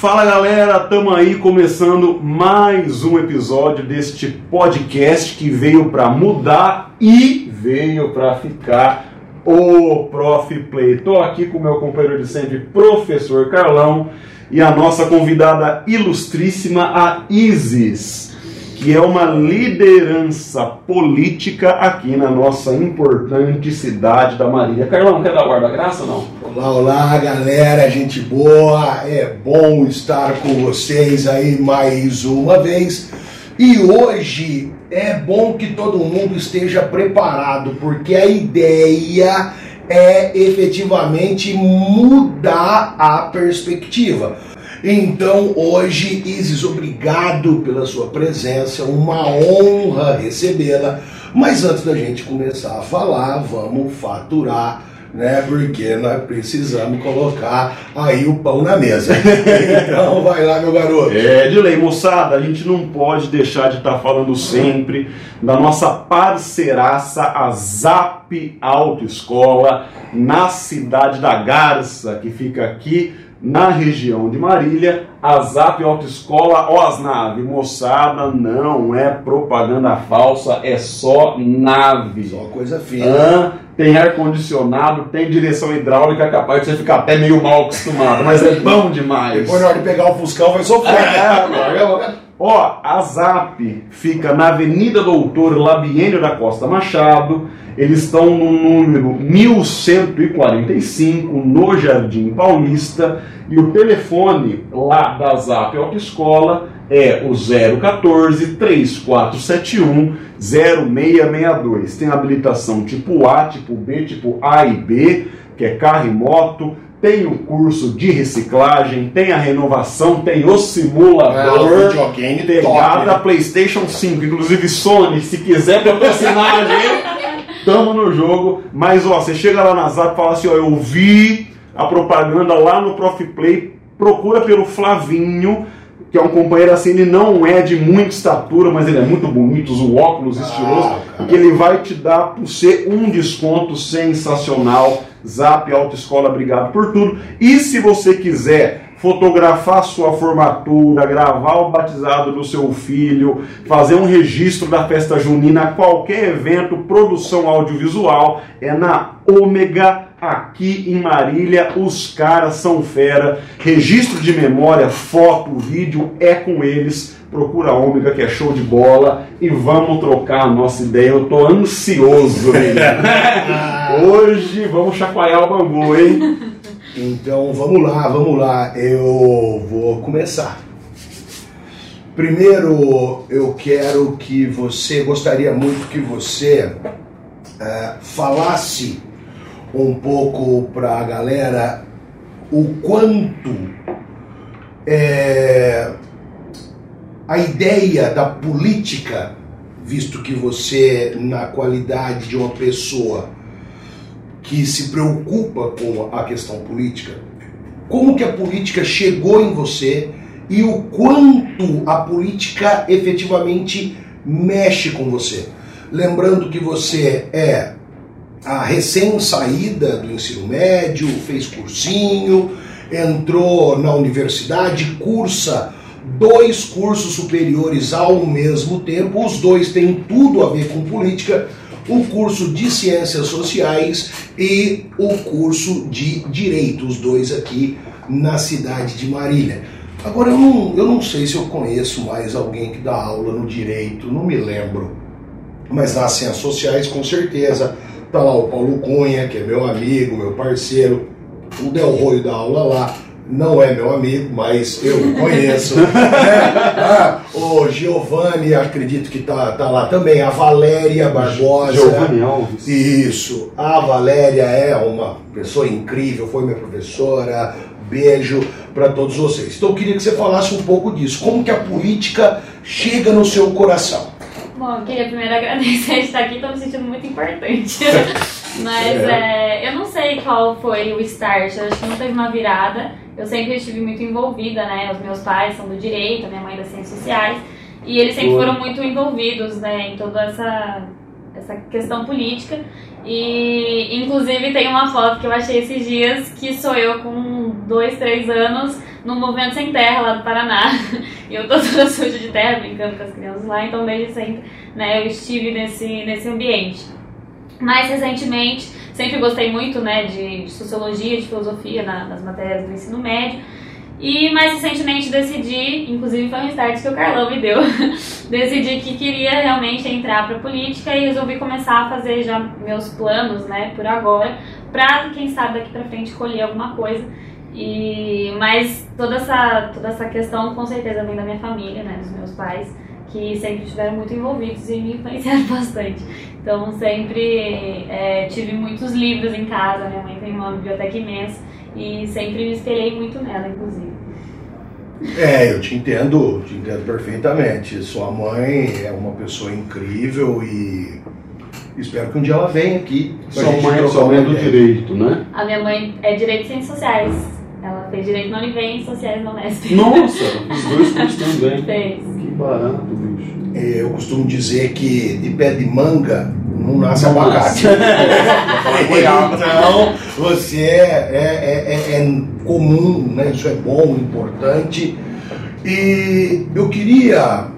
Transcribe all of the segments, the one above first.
Fala galera, tamo aí começando mais um episódio deste podcast que veio para mudar e veio para ficar o Prof Play. Tô aqui com meu companheiro de sempre, professor Carlão, e a nossa convidada ilustríssima, a Isis que é uma liderança política aqui na nossa importante cidade da Marília. Carlão, quer dar guarda-graça ou não? Olá, olá, galera, gente boa. É bom estar com vocês aí mais uma vez. E hoje é bom que todo mundo esteja preparado, porque a ideia é efetivamente mudar a perspectiva. Então, hoje, Isis, obrigado pela sua presença, uma honra recebê-la. Mas antes da gente começar a falar, vamos faturar, né? Porque nós precisamos colocar aí o pão na mesa. então, vai lá, meu garoto. É, de lei, moçada, a gente não pode deixar de estar tá falando sempre da nossa parceiraça, a Zap Autoescola, na cidade da Garça, que fica aqui na região de Marília, a Zap Autoescola Osnave. Moçada, não é propaganda falsa, é só nave. Só coisa fina. Ah, tem ar-condicionado, tem direção hidráulica, é capaz de você ficar até meio mal acostumado, mas é bom demais. Depois na hora de pegar o Fuscão vai sofrer. É, Ó, a Zap fica na Avenida Doutor Labienio da Costa Machado, eles estão no número 1145, no Jardim Paulista, e o telefone lá da Zap Autoescola é o 014 3471 0662. Tem habilitação tipo A, tipo B, tipo A e B, que é carro e moto, tem o curso de reciclagem, tem a renovação, tem o simulador, é, pegada PlayStation 5, inclusive Sony, se quiser patrocinar a gente. Tamo no jogo, mas ó, você chega lá na Zap e fala assim, ó, eu vi a propaganda lá no Prof Play, procura pelo Flavinho, que é um companheiro assim, ele não é de muita estatura, mas ele é muito bonito, o óculos ah, estiloso, que ele vai te dar por ser um desconto sensacional. Zap Autoescola, obrigado por tudo. E se você quiser fotografar sua formatura, gravar o batizado do seu filho, fazer um registro da festa junina, qualquer evento, produção audiovisual, é na Ômega, aqui em Marília. Os caras são fera. Registro de memória, foto, vídeo é com eles. Procura a Ômega, que é show de bola. E vamos trocar a nossa ideia. Eu tô ansioso, Hoje vamos chacoalhar o bambu, hein? Então vamos lá, vamos lá. Eu vou começar. Primeiro, eu quero que você, gostaria muito que você é, falasse um pouco para a galera o quanto é, a ideia da política, visto que você, na qualidade de uma pessoa que se preocupa com a questão política, como que a política chegou em você e o quanto a política efetivamente mexe com você. Lembrando que você é a recém-saída do ensino médio, fez cursinho, entrou na universidade, cursa dois cursos superiores ao mesmo tempo, os dois têm tudo a ver com política, o curso de Ciências Sociais e o curso de Direito, os dois aqui na cidade de Marília. Agora, eu não, eu não sei se eu conheço mais alguém que dá aula no Direito, não me lembro. Mas nas Ciências Sociais, com certeza, tá lá o Paulo Cunha, que é meu amigo, meu parceiro, o Del Roio dá aula lá não é meu amigo, mas eu conheço. né? ah, o Giovanni, acredito que tá, tá lá também. A Valéria Barbosa. Giovanni Alves. Isso. A Valéria é uma pessoa incrível, foi minha professora. Beijo para todos vocês. Então eu queria que você falasse um pouco disso. Como que a política chega no seu coração? Bom, eu queria primeiro agradecer de estar aqui, estou me sentindo muito importante. Mas é. É, eu não sei qual foi o start, eu acho que não teve uma virada. Eu sempre estive muito envolvida, né? Os meus pais são do direito, minha mãe das ciências sociais. E eles sempre foram muito envolvidos né, em toda essa, essa questão política. E inclusive tem uma foto que eu achei esses dias que sou eu com dois, três anos no Movimento Sem Terra lá do Paraná. E eu tô toda suja de terra, brincando com as crianças lá, então desde sempre né, eu estive nesse, nesse ambiente. Mais recentemente, sempre gostei muito né, de, sociologia, de filosofia na, nas matérias do ensino médio. E mais recentemente decidi, inclusive foi um start que o Carlão me deu, decidi que queria realmente entrar para política e resolvi começar a fazer já meus planos, né, por agora, para quem sabe daqui para frente colher alguma coisa. E mas toda essa toda essa questão com certeza vem da minha família, né, dos meus pais, que sempre estiveram muito envolvidos e me influenciaram bastante. Então sempre é, tive muitos livros em casa, minha mãe tem uma biblioteca imensa e sempre me espelhei muito nela, inclusive. É, eu te entendo, te entendo perfeitamente. Sua mãe é uma pessoa incrível e espero que um dia ela venha aqui. Sua mãe, sua mãe é do direito, né? A minha mãe é direito e ciências sociais. Fez direito na Univem e sociais na Unesp. Nossa, os dois cursos também. Fez. Que barato, bicho. É, eu costumo dizer que de pé de manga não nasce Não abacate. então, você é, é, é, é comum, né? isso é bom, importante. E eu queria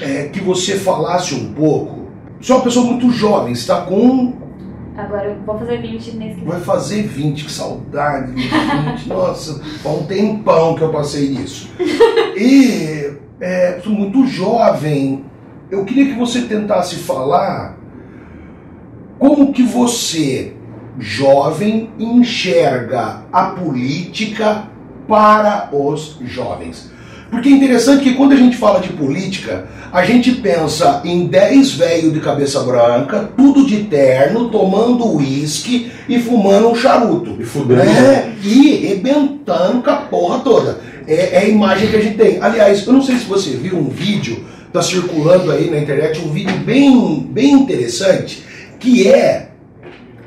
é, que você falasse um pouco. Você é uma pessoa muito jovem, você está com. Agora eu vou fazer 20 mês que. Vai fazer 20, que saudade de 20. Nossa, faz um tempão que eu passei nisso. E é, sou muito jovem. Eu queria que você tentasse falar como que você, jovem, enxerga a política para os jovens. Porque é interessante que quando a gente fala de política, a gente pensa em 10 velhos de cabeça branca, tudo de terno, tomando uísque e fumando um charuto. E fudendo. né? E rebentando com a porra toda. É, é a imagem que a gente tem. Aliás, eu não sei se você viu um vídeo, tá circulando aí na internet, um vídeo bem, bem interessante, que é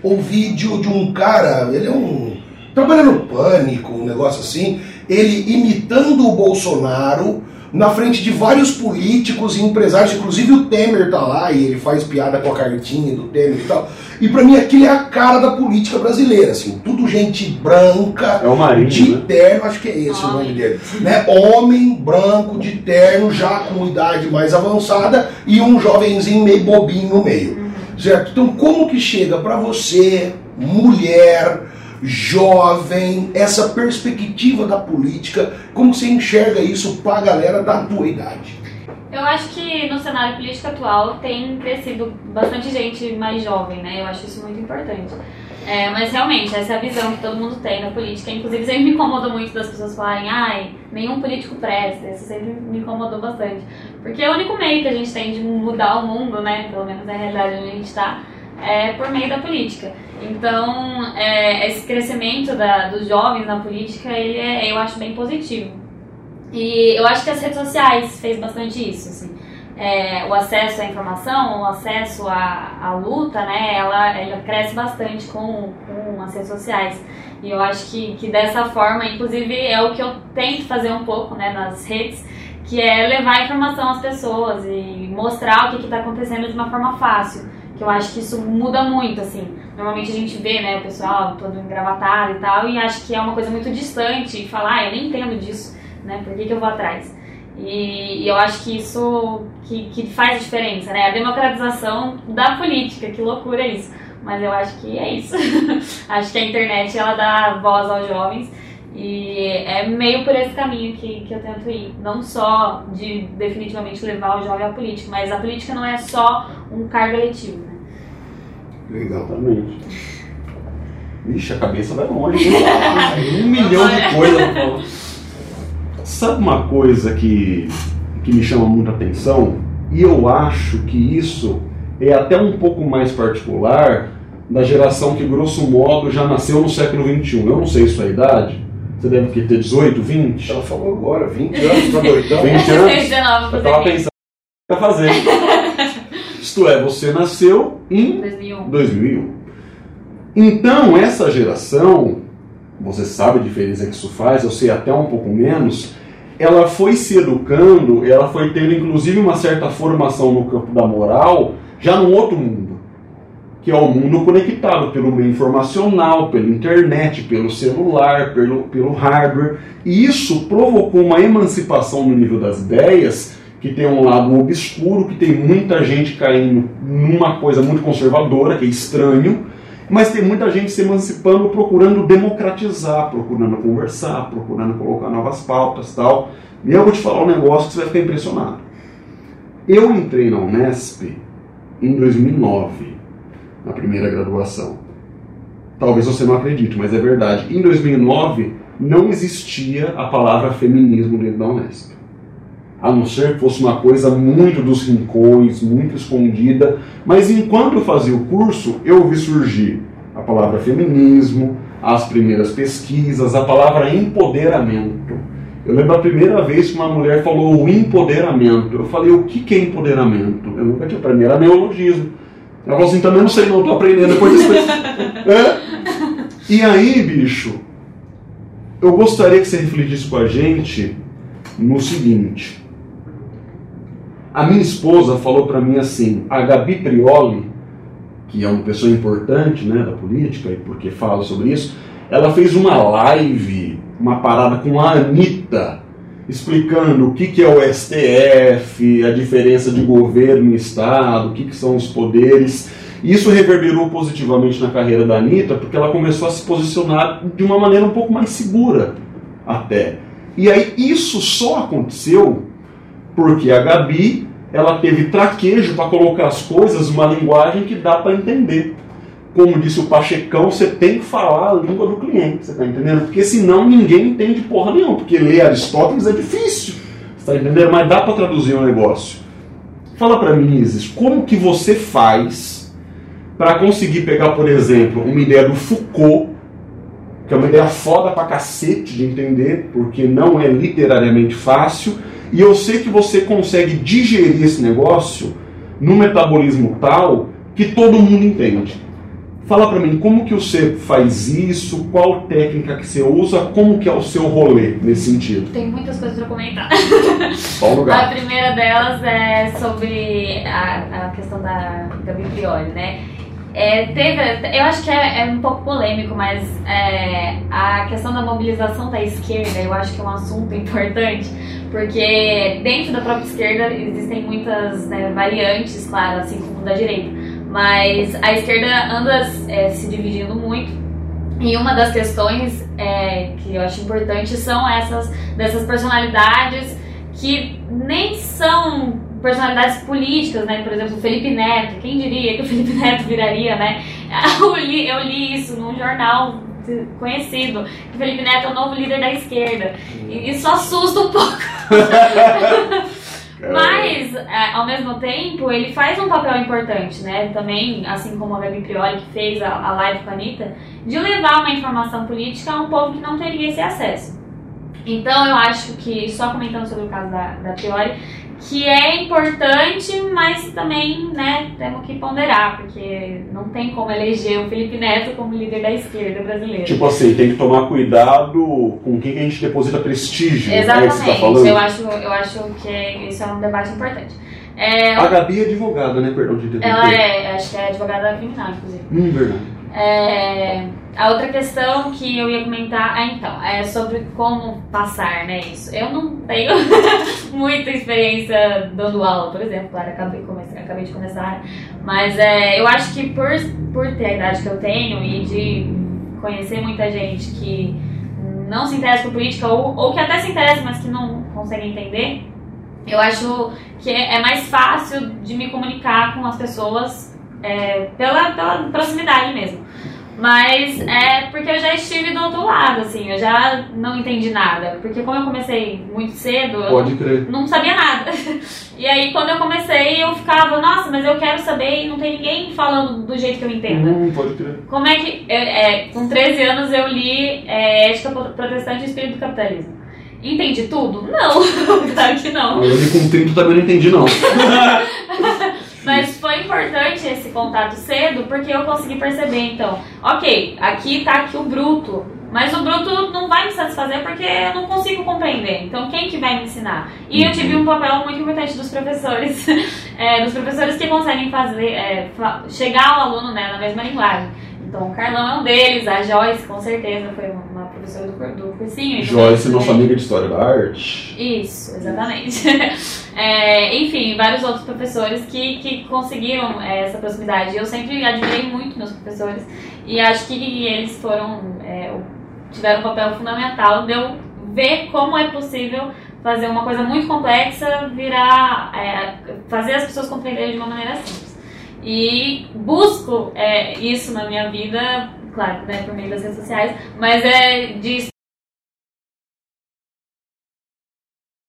o vídeo de um cara, ele é um. trabalha no pânico, um negócio assim, ele imitando o Bolsonaro na frente de vários políticos e empresários, inclusive o Temer tá lá e ele faz piada com a cartinha do Temer e tal. E pra mim aquilo é a cara da política brasileira, assim, tudo gente branca, É o Marinho, de né? terno, acho que é esse o nome dele, né? Homem branco de terno, já com idade mais avançada e um jovenzinho meio bobinho no meio. Certo? Então, como que chega para você, mulher, jovem, essa perspectiva da política, como você enxerga isso para a galera da tua idade? Eu acho que no cenário político atual tem crescido bastante gente mais jovem, né? Eu acho isso muito importante. É, mas realmente, essa é a visão que todo mundo tem da política. Inclusive, sempre me incomoda muito das pessoas falarem, ai, nenhum político presta. Isso sempre me incomodou bastante. Porque é o único meio que a gente tem de mudar o mundo, né? Pelo menos na realidade onde a gente está, é por meio da política. Então, é, esse crescimento da, dos jovens na política, ele é, eu acho bem positivo. E eu acho que as redes sociais fez bastante isso, assim. É, o acesso à informação, o acesso à, à luta, né, ela, ela cresce bastante com, com as redes sociais. E eu acho que, que dessa forma, inclusive, é o que eu tento fazer um pouco, né, nas redes, que é levar informação às pessoas e mostrar o que está acontecendo de uma forma fácil. Que eu acho que isso muda muito, assim. Normalmente a gente vê, né, o pessoal todo engravatado e tal, e acho que é uma coisa muito distante e falar, ah, eu nem entendo disso, né, por que, que eu vou atrás? E, e eu acho que isso que, que faz diferença, né? A democratização da política, que loucura isso. Mas eu acho que é isso. acho que a internet ela dá voz aos jovens e é meio por esse caminho que, que eu tento ir. Não só de definitivamente levar o jovem à política, mas a política não é só um cargo eletivo, né? Legal. Exatamente. Vixe, a cabeça vai longe. um milhão de coisas. Sabe uma coisa que, que me chama muita atenção? E eu acho que isso é até um pouco mais particular da geração que, grosso modo, já nasceu no século XXI. Eu não sei sua idade. Você deve ter 18, 20? Ela falou agora, 20 anos, tá doidão? 20 anos? 19 Eu tava pensando o que fazer. Isto é, você nasceu em 2001. 2001. Então, essa geração, você sabe a diferença que isso faz, eu sei até um pouco menos, ela foi se educando, ela foi tendo inclusive uma certa formação no campo da moral, já num outro mundo. Que é o mundo conectado pelo meio informacional, pela internet, pelo celular, pelo, pelo hardware. E isso provocou uma emancipação no nível das ideias, que tem um lado obscuro, que tem muita gente caindo numa coisa muito conservadora, que é estranho, mas tem muita gente se emancipando, procurando democratizar, procurando conversar, procurando colocar novas pautas tal. E eu vou te falar um negócio que você vai ficar impressionado. Eu entrei na Unesp em 2009 na primeira graduação. Talvez você não acredite, mas é verdade. Em 2009 não existia a palavra feminismo dentro da Unesp. A não ser que fosse uma coisa muito dos rincões, muito escondida. Mas enquanto eu fazia o curso, eu vi surgir a palavra feminismo, as primeiras pesquisas, a palavra empoderamento. Eu lembro a primeira vez que uma mulher falou o empoderamento. Eu falei, o que é empoderamento? Eu nunca tinha, para mim era neologismo. Ela falou assim, também não sei não, tô aprendendo depois disso. é? E aí, bicho, eu gostaria que você refletisse com a gente no seguinte. A minha esposa falou para mim assim, a Gabi Prioli, que é uma pessoa importante né, da política, e porque fala sobre isso, ela fez uma live, uma parada com a Anitta, explicando o que, que é o STF, a diferença de governo e Estado, o que, que são os poderes. Isso reverberou positivamente na carreira da Anitta, porque ela começou a se posicionar de uma maneira um pouco mais segura, até. E aí isso só aconteceu porque a Gabi ela teve traquejo para colocar as coisas numa linguagem que dá para entender como disse o Pachecão, você tem que falar a língua do cliente, você está entendendo? Porque senão ninguém entende porra nenhuma, porque ler Aristóteles é difícil, você está entendendo? Mas dá para traduzir o um negócio. Fala para mim, Isis, como que você faz para conseguir pegar, por exemplo, uma ideia do Foucault, que é uma ideia foda pra cacete de entender, porque não é literariamente fácil, e eu sei que você consegue digerir esse negócio num metabolismo tal que todo mundo entende. Fala para mim, como que você faz isso? Qual técnica que você usa? Como que é o seu rolê nesse sentido? Tem muitas coisas para comentar. Qual lugar? A primeira delas é sobre a, a questão da Gabi Prioli, né? É, teve, eu acho que é, é, um pouco polêmico, mas é, a questão da mobilização da esquerda eu acho que é um assunto importante, porque dentro da própria esquerda existem muitas né, variantes, claro, assim como da direita. Mas a esquerda anda é, se dividindo muito. E uma das questões é, que eu acho importante são essas dessas personalidades que nem são personalidades políticas, né? Por exemplo, Felipe Neto. Quem diria que o Felipe Neto viraria, né? Eu li, eu li isso num jornal conhecido, que Felipe Neto é o novo líder da esquerda. E isso assusta um pouco. Mas, é, ao mesmo tempo, ele faz um papel importante, né? Também, assim como a Gabi Prioli, que fez a, a live com a Anitta, de levar uma informação política a um povo que não teria esse acesso. Então, eu acho que, só comentando sobre o caso da, da Prioli, que é importante, mas também, né, temos que ponderar, porque não tem como eleger o Felipe Neto como líder da esquerda brasileira. Tipo assim, tem que tomar cuidado com quem a gente deposita prestígio. Exatamente, né, tá eu, acho, eu acho que isso é um debate importante. É, a Gabi é advogada, né? Perdão de interromper. Ela é, acho que é advogada criminal, inclusive. Hum, verdade. É, a outra questão que eu ia comentar, ah, então, é sobre como passar, né, isso. Eu não tenho muita experiência dando aula, por exemplo, claro, acabei, comece, acabei de começar, mas é, eu acho que por, por ter a idade que eu tenho e de conhecer muita gente que não se interessa por política ou, ou que até se interessa, mas que não consegue entender, eu acho que é mais fácil de me comunicar com as pessoas é, pela, pela proximidade mesmo. Mas é porque eu já estive do outro lado, assim, eu já não entendi nada. Porque como eu comecei muito cedo, crer. não sabia nada. E aí quando eu comecei, eu ficava, nossa, mas eu quero saber e não tem ninguém falando do jeito que eu entendo. Hum, pode crer. Como é que. É, é, com 13 anos eu li é, Ética Protestante e Espírito do Capitalismo. Entendi tudo? Não, claro que não. Eu li com 30 também não entendi, não. Mas foi importante esse contato cedo porque eu consegui perceber, então, ok, aqui tá aqui o bruto, Mas o bruto não vai me satisfazer porque eu não consigo compreender. Então quem que vai me ensinar? E eu tive um papel muito importante dos professores, é, dos professores que conseguem fazer, é, chegar ao aluno né, na mesma linguagem. Então, o Carlão é um deles, a Joyce, com certeza, foi uma professora do, do cursinho. Joyce, nossa amiga de História da Arte. Isso, exatamente. é, enfim, vários outros professores que, que conseguiram é, essa proximidade. Eu sempre admirei muito meus professores e acho que eles foram, é, tiveram um papel fundamental de eu ver como é possível fazer uma coisa muito complexa virar, é, fazer as pessoas compreenderem de uma maneira simples. E busco é, isso na minha vida, claro, né, por meio das redes sociais, mas é de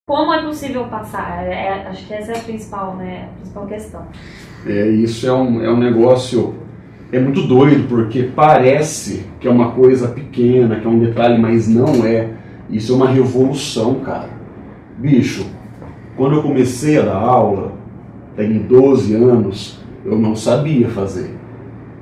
como é possível passar. É, é, acho que essa é a principal, né, a principal questão. É, isso é um, é um negócio é muito doido, porque parece que é uma coisa pequena, que é um detalhe, mas não é. Isso é uma revolução, cara. Bicho, quando eu comecei a dar aula, tem 12 anos, eu não sabia fazer.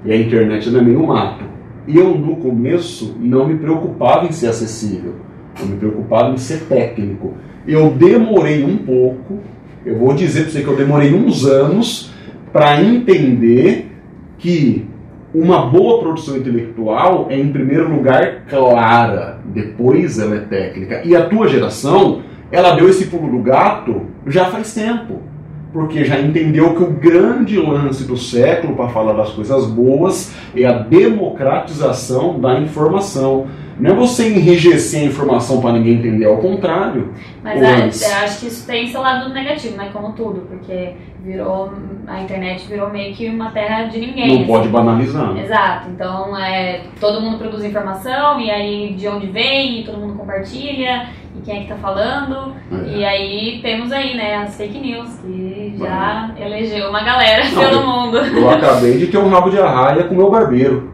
E a internet não é meio mato. Eu, no começo, não me preocupava em ser acessível. Eu me preocupava em ser técnico. Eu demorei um pouco, eu vou dizer para você que eu demorei uns anos para entender que uma boa produção intelectual é, em primeiro lugar, clara, depois ela é técnica. E a tua geração, ela deu esse pulo do gato já faz tempo porque já entendeu que o grande lance do século, para falar das coisas boas, é a democratização da informação. Não é você enrijecer a informação para ninguém entender, ao contrário. Mas acho que isso tem seu lado negativo, né? Como tudo, porque virou a internet virou meio que uma terra de ninguém. Não assim. pode banalizar. Exato. Então é, todo mundo produz informação e aí de onde vem e todo mundo compartilha e quem é que tá falando. É. E aí temos aí, né, as fake news que já elegeu uma galera Não, pelo eu, mundo. Eu acabei de ter um rabo de arraia com o meu barbeiro,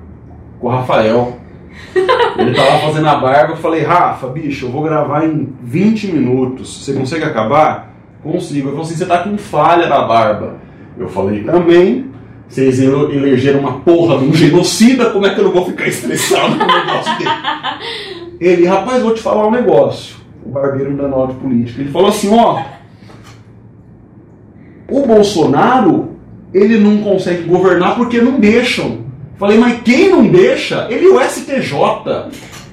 com o Rafael. Ele tava fazendo a barba, eu falei, Rafa, bicho, eu vou gravar em 20 minutos. Você consegue acabar? Consigo. Ele falou assim, você tá com falha na barba. Eu falei, também. Vocês elegeram uma porra de um genocida, como é que eu não vou ficar estressado com o negócio dele? Ele, rapaz, vou te falar um negócio. O barbeiro da nova política. Ele falou assim, ó. O Bolsonaro, ele não consegue governar porque não deixam. Falei, mas quem não deixa? Ele é o STJ.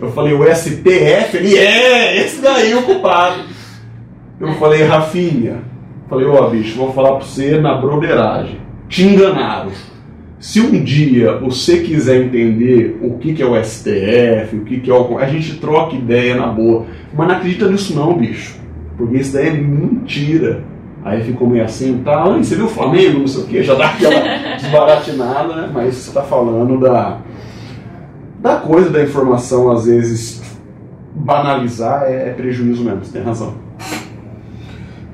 Eu falei, o STF? Ele é, esse daí é o culpado. Eu falei, Rafinha, falei, ó oh, bicho, vou falar pra você na broderagem. Te enganaram. Se um dia você quiser entender o que, que é o STF, o que, que é o. A gente troca ideia na boa. Mas não acredita nisso não, bicho. Porque isso daí é mentira. Aí ficou meio assim, tá, você viu o Flamengo, não sei o quê, já dá aquela desbaratinada, né? Mas você está falando da, da coisa da informação, às vezes, banalizar é, é prejuízo mesmo, você tem razão.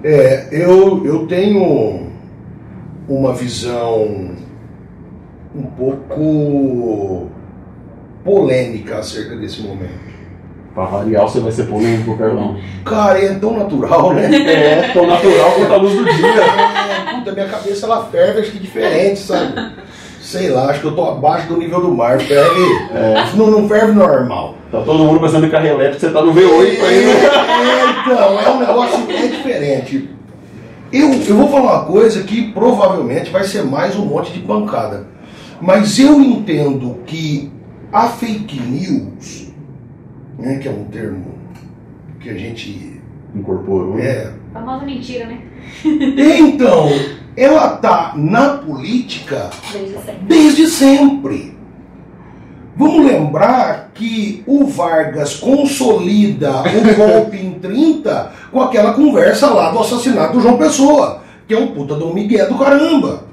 É, eu, eu tenho uma visão um pouco polêmica acerca desse momento. Pra variar, você vai ser polêmico, Carlão. Cara, é tão natural, né? É, tão natural quanto a luz do dia. É, puta, minha cabeça ela ferve, acho que diferente, sabe? Sei lá, acho que eu tô abaixo do nível do mar. Ferve. É. Não, não ferve normal. Tá todo mundo pensando em carro elétrico, você tá no V8 aí, né? É, então, é um negócio é diferente. Eu, eu vou falar uma coisa que provavelmente vai ser mais um monte de pancada. Mas eu entendo que a fake news né, que é um termo que a gente incorporou. É. A famosa mentira, né? Então, ela tá na política desde sempre. Desde sempre. Vamos lembrar que o Vargas consolida o golpe em 30 com aquela conversa lá do assassinato do João Pessoa, que é um puta do Miguel do caramba.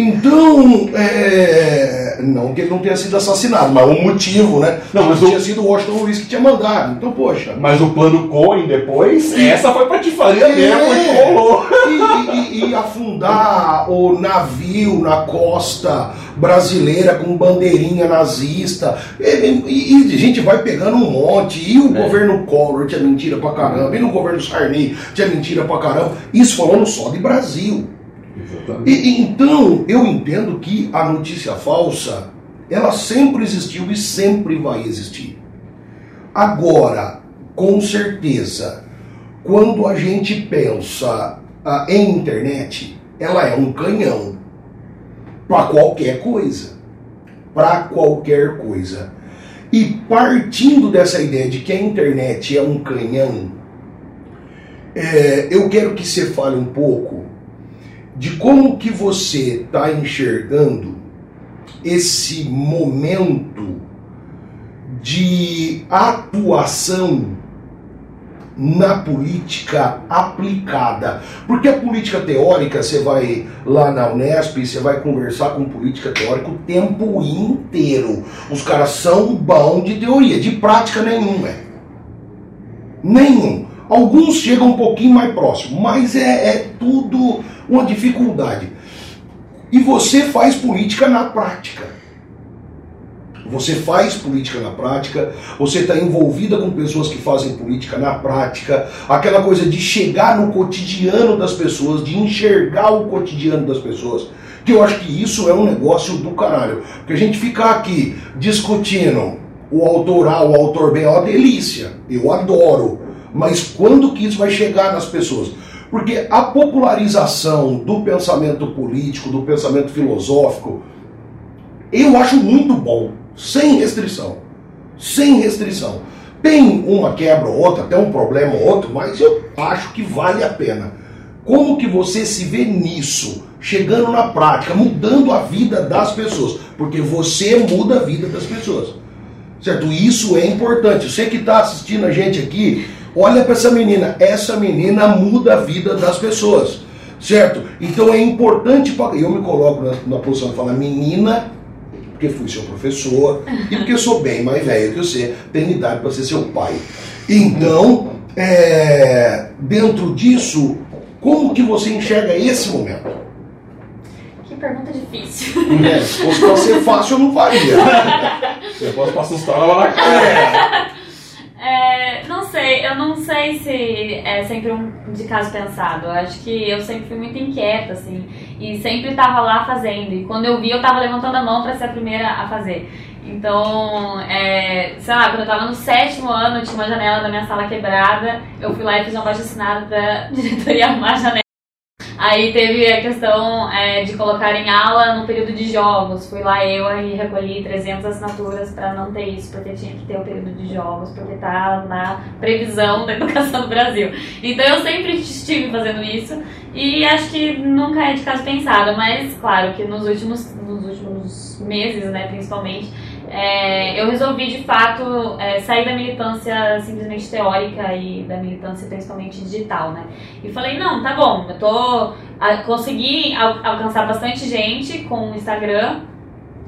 Então, é, não que ele não tenha sido assassinado, mas o motivo, né? Não, mas tinha sido o Washington Luiz que tinha mandado. Então, poxa. Mas o plano Cohen depois, essa foi patifaria é, mesmo, que rolou. E, e, e, afundar o navio na costa brasileira com bandeirinha nazista. E, e, a gente vai pegando um monte. E o é. governo Collor tinha mentira pra caramba. E no governo Sarney tinha mentira pra caramba. Isso falando só de Brasil. E, então, eu entendo que a notícia falsa, ela sempre existiu e sempre vai existir. Agora, com certeza, quando a gente pensa ah, em internet, ela é um canhão para qualquer coisa. Para qualquer coisa. E partindo dessa ideia de que a internet é um canhão, é, eu quero que você fale um pouco de como que você está enxergando esse momento de atuação na política aplicada. Porque a política teórica, você vai lá na Unesp, você vai conversar com política teórica o tempo inteiro. Os caras são bons de teoria, de prática nenhuma. É. Nenhum. Alguns chegam um pouquinho mais próximo, mas é, é tudo uma dificuldade. E você faz política na prática. Você faz política na prática, você está envolvida com pessoas que fazem política na prática, aquela coisa de chegar no cotidiano das pessoas, de enxergar o cotidiano das pessoas. Que eu acho que isso é um negócio do caralho. Porque a gente ficar aqui discutindo o autor A, o autor B é uma delícia. Eu adoro. Mas quando que isso vai chegar nas pessoas? Porque a popularização do pensamento político, do pensamento filosófico, eu acho muito bom sem restrição. Sem restrição. Tem uma quebra ou outra, até um problema ou outro, mas eu acho que vale a pena. Como que você se vê nisso? Chegando na prática, mudando a vida das pessoas. Porque você muda a vida das pessoas. Certo? Isso é importante. Você que está assistindo a gente aqui, olha para essa menina. Essa menina muda a vida das pessoas. Certo? Então é importante. Eu me coloco na, na posição de falar menina porque fui seu professor e porque sou bem mais velho que você, tenho idade para ser seu pai. Então, é, dentro disso, como que você enxerga esse momento? Que pergunta difícil. É, se fosse para ser fácil, eu não faria. Você pode passar assustar na cara. É, não sei, eu não sei se é sempre um de caso pensado. Eu acho que eu sempre fui muito inquieta, assim, e sempre tava lá fazendo. E quando eu vi, eu tava levantando a mão para ser a primeira a fazer. Então, é, sei lá, quando eu tava no sétimo ano, tinha uma janela da minha sala quebrada, eu fui lá e fiz uma baixa assinada pra diretoria arrumar a janela. Aí teve a questão é, de colocar em aula no período de jogos. Fui lá eu e recolhi 300 assinaturas para não ter isso, porque tinha que ter o período de jogos, porque tá na previsão da educação do Brasil. Então eu sempre estive fazendo isso e acho que nunca é de caso pensado, mas claro que nos últimos, nos últimos meses, né, principalmente, é, eu resolvi de fato é, sair da militância simplesmente teórica e da militância principalmente digital, né? E falei, não, tá bom, eu tô. A, consegui al, alcançar bastante gente com o Instagram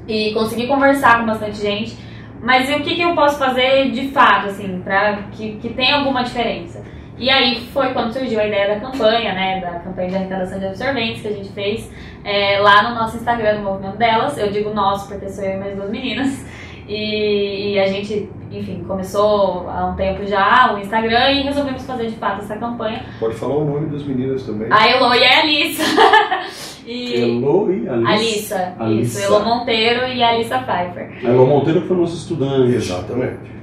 e consegui conversar com bastante gente, mas o que, que eu posso fazer de fato, assim, pra que, que tenha alguma diferença? E aí foi quando surgiu a ideia da campanha, né? Da campanha de arrecadação de absorventes que a gente fez é, lá no nosso Instagram, no Movimento Delas. Eu digo nosso porque sou eu e mais duas meninas. E, e, a gente, enfim, começou há um tempo já o Instagram e resolvemos fazer de fato essa campanha. Pode falar o nome das meninas também. A Elo e a Alissa. e Elo e Alissa. Alissa, Alissa. isso. Elo Monteiro e Alissa Pfeiffer. A Elo Monteiro foi nosso estudante. Exatamente.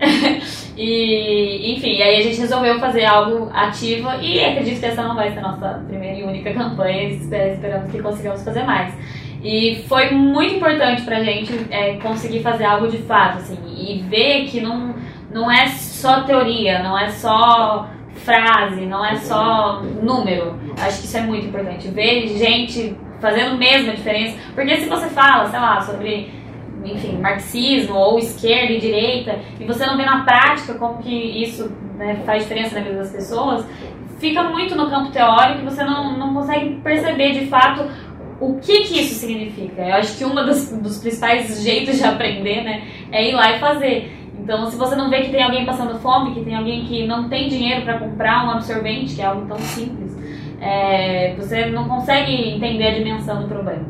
e, enfim, aí a gente resolveu fazer algo ativo e acredito que essa não vai ser a nossa primeira e única campanha, esperamos que consigamos fazer mais. E foi muito importante pra gente é, conseguir fazer algo de fato, assim, e ver que não, não é só teoria, não é só frase, não é só número. Acho que isso é muito importante. Ver gente fazendo mesmo a diferença. Porque se você fala, sei lá, sobre enfim, marxismo ou esquerda e direita, e você não vê na prática como que isso né, faz diferença na vida das pessoas, fica muito no campo teórico e você não, não consegue perceber de fato o que, que isso significa. Eu acho que um dos, dos principais jeitos de aprender né, é ir lá e fazer. Então, se você não vê que tem alguém passando fome, que tem alguém que não tem dinheiro para comprar um absorvente, que é algo tão simples, é, você não consegue entender a dimensão do problema.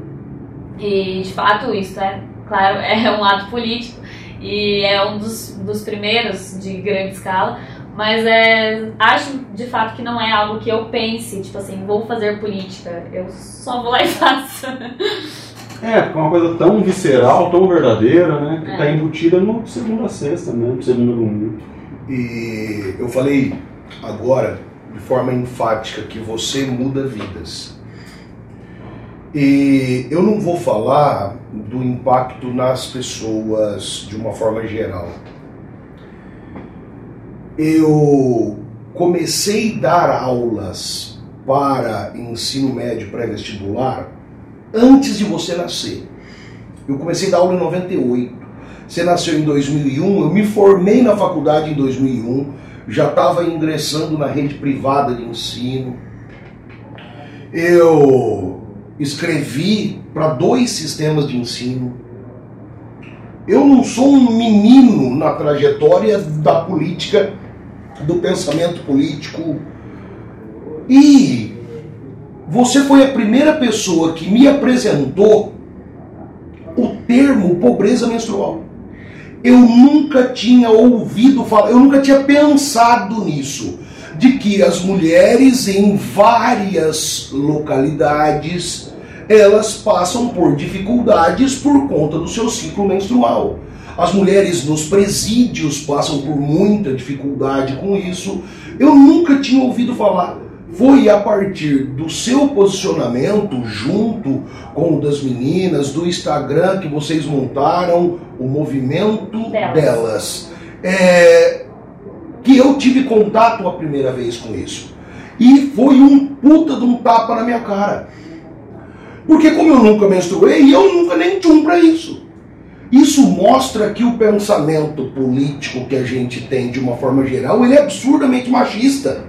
E, de fato, isso é claro, é um ato político e é um dos, dos primeiros de grande escala, mas é, acho de fato que não é algo que eu pense, tipo assim, vou fazer política, eu só vou lá e faço. É, porque é uma coisa tão visceral, tão verdadeira, né? Que É. está embutida no segunda a sexta, né? No segundo a domingo. E eu falei agora, de forma enfática, que você muda vidas. E eu não vou falar do impacto nas pessoas de uma forma geral. Eu comecei a dar aulas para ensino médio pré-vestibular antes de você nascer. Eu comecei a dar aula em 98. Você nasceu em 2001, eu me formei na faculdade em 2001, já estava ingressando na rede privada de ensino. Eu escrevi para dois sistemas de ensino. Eu não sou um menino na trajetória da política, do pensamento político. E você foi a primeira pessoa que me apresentou o termo pobreza menstrual. Eu nunca tinha ouvido falar, eu nunca tinha pensado nisso, de que as mulheres em várias localidades elas passam por dificuldades por conta do seu ciclo menstrual. As mulheres nos presídios passam por muita dificuldade com isso. Eu nunca tinha ouvido falar. Foi a partir do seu posicionamento, junto com o das meninas, do Instagram que vocês montaram, o movimento Delas. delas, é, que eu tive contato a primeira vez com isso. E foi um puta de um tapa na minha cara. Porque como eu nunca menstruei, eu nunca nem tinha um para isso. Isso mostra que o pensamento político que a gente tem de uma forma geral, ele é absurdamente machista.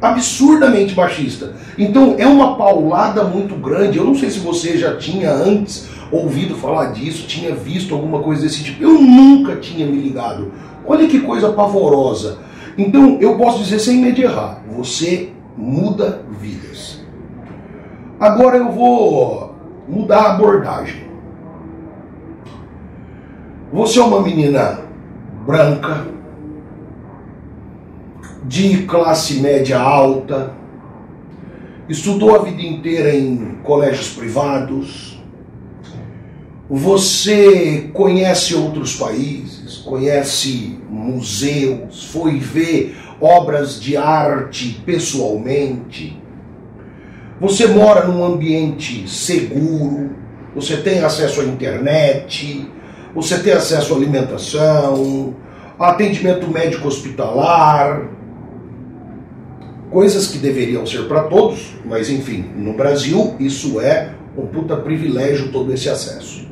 Absurdamente machista. Então é uma paulada muito grande. Eu não sei se você já tinha antes ouvido falar disso, tinha visto alguma coisa desse tipo. Eu nunca tinha me ligado. Olha que coisa pavorosa. Então eu posso dizer sem medo de errar: você muda vidas. Agora eu vou mudar a abordagem. Você é uma menina branca, de classe média alta, estudou a vida inteira em colégios privados. Você conhece outros países, conhece museus, foi ver obras de arte pessoalmente. Você mora num ambiente seguro, você tem acesso à internet, você tem acesso à alimentação, atendimento médico hospitalar, coisas que deveriam ser para todos, mas enfim, no Brasil isso é um puta privilégio todo esse acesso.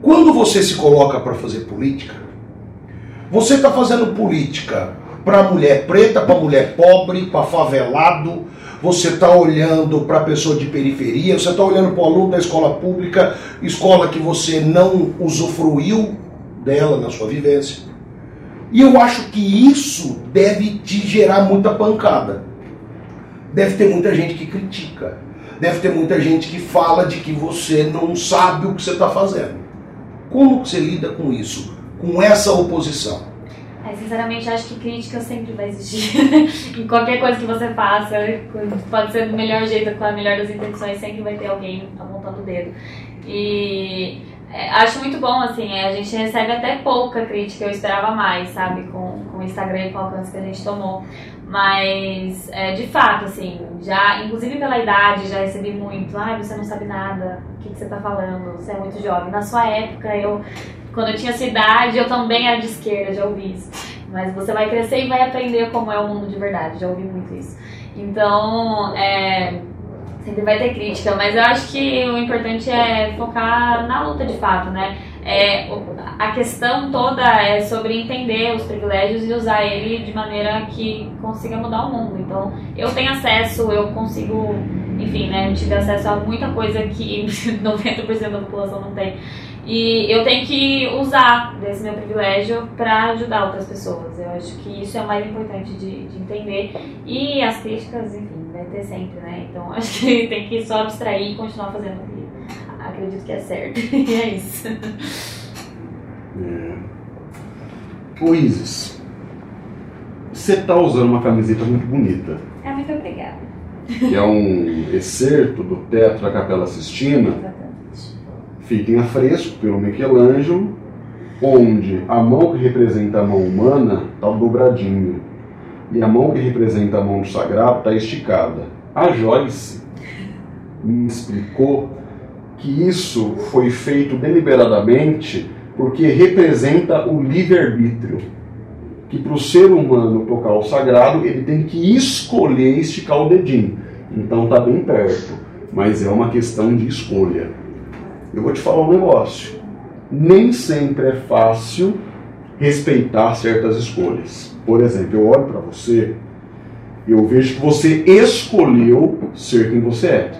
Quando você se coloca para fazer política, você está fazendo política para mulher preta, para mulher pobre, para favelado, você está olhando para a pessoa de periferia, você está olhando para o aluno da escola pública, escola que você não usufruiu dela na sua vivência. E eu acho que isso deve te gerar muita pancada. Deve ter muita gente que critica. Deve ter muita gente que fala de que você não sabe o que você está fazendo. Como que você lida com isso? Com essa oposição? É, sinceramente, acho que crítica sempre vai existir. em qualquer coisa que você faça, pode ser do melhor jeito, com a melhor das intenções, sempre vai ter alguém apontando o dedo. E é, acho muito bom, assim, é, a gente recebe até pouca crítica, eu esperava mais, sabe, com, com o Instagram e com o alcance que a gente tomou. Mas, é, de fato, assim, já, inclusive pela idade, já recebi muito. Ah, você não sabe nada, o que, que você tá falando, você é muito jovem. Na sua época, eu, quando eu tinha essa idade, eu também era de esquerda, já ouvi isso. Mas você vai crescer e vai aprender como é o mundo de verdade, já ouvi muito isso. Então, é, sempre vai ter crítica, mas eu acho que o importante é focar na luta de fato, né? É, a questão toda é sobre entender os privilégios e usar ele de maneira que consiga mudar o mundo. Então, eu tenho acesso, eu consigo, enfim, né? Eu tive acesso a muita coisa que 90% da população não tem. E eu tenho que usar desse meu privilégio para ajudar outras pessoas. Eu acho que isso é o mais importante de, de entender. E as críticas, enfim, vai ter sempre, né? Então acho que tem que só abstrair e continuar fazendo o que acredito que é certo. E é isso. Ô Isis, você tá usando uma camiseta muito bonita, É, muito obrigada. que é um excerto do teto da Capela Sistina, Exatamente. Feito em afresco pelo Michelangelo, onde a mão que representa a mão humana está dobradinha e a mão que representa a mão do sagrado está esticada. A Joyce me explicou que isso foi feito deliberadamente porque representa o livre-arbítrio. Que para o ser humano tocar o sagrado, ele tem que escolher esticar o dedinho. Então está bem perto, mas é uma questão de escolha. Eu vou te falar um negócio. Nem sempre é fácil respeitar certas escolhas. Por exemplo, eu olho para você e eu vejo que você escolheu ser quem você é.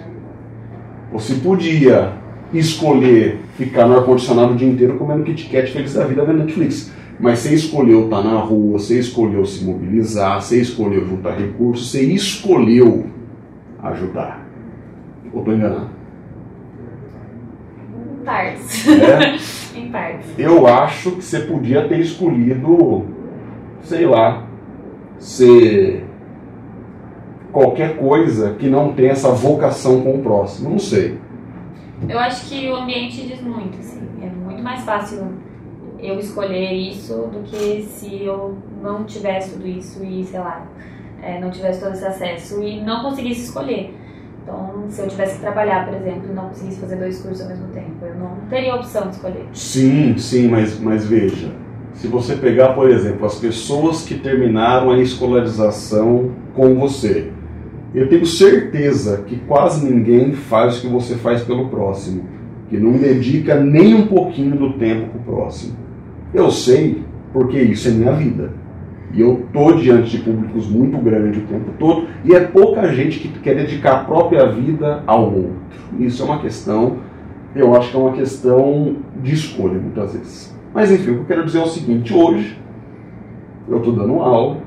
Você podia escolher ficar no ar-condicionado o dia inteiro comendo Kit Kat feliz da vida vendo Netflix. Mas você escolheu estar na rua, você escolheu se mobilizar, você escolheu juntar recursos, você escolheu ajudar. Ou estou enganado? Partes. É? em partes. Eu acho que você podia ter escolhido, sei lá, ser qualquer coisa que não tenha essa vocação com o próximo. Não sei. Eu acho que o ambiente diz muito, assim. É muito mais fácil eu escolher isso do que se eu não tivesse tudo isso e, sei lá, é, não tivesse todo esse acesso e não conseguisse escolher. Então, se eu tivesse que trabalhar, por exemplo, e não conseguisse fazer dois cursos ao mesmo tempo, eu não teria opção de escolher. Sim, sim, mas, mas veja, se você pegar, por exemplo, as pessoas que terminaram a escolarização com você, eu tenho certeza que quase ninguém faz o que você faz pelo próximo, que não dedica nem um pouquinho do tempo para o próximo. Eu sei, porque isso é minha vida. E eu tô diante de públicos muito grandes o tempo todo, e é pouca gente que quer dedicar a própria vida ao outro. Isso é uma questão, eu acho que é uma questão de escolha muitas vezes. Mas enfim, o que eu quero dizer é o seguinte: hoje eu estou dando aula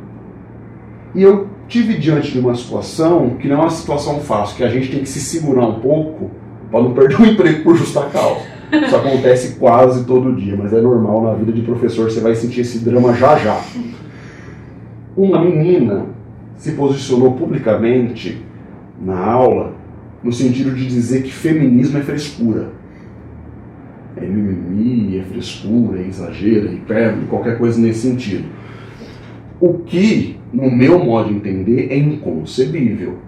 e eu tive diante de uma situação que não é uma situação fácil, que a gente tem que se segurar um pouco para não perder o emprego por justa causa. Isso acontece quase todo dia, mas é normal na vida de professor, você vai sentir esse drama já já. Uma menina se posicionou publicamente na aula no sentido de dizer que feminismo é frescura. É mimimi, é frescura, é exagero, é hipérbole, qualquer coisa nesse sentido. O que, no meu modo de entender, é inconcebível.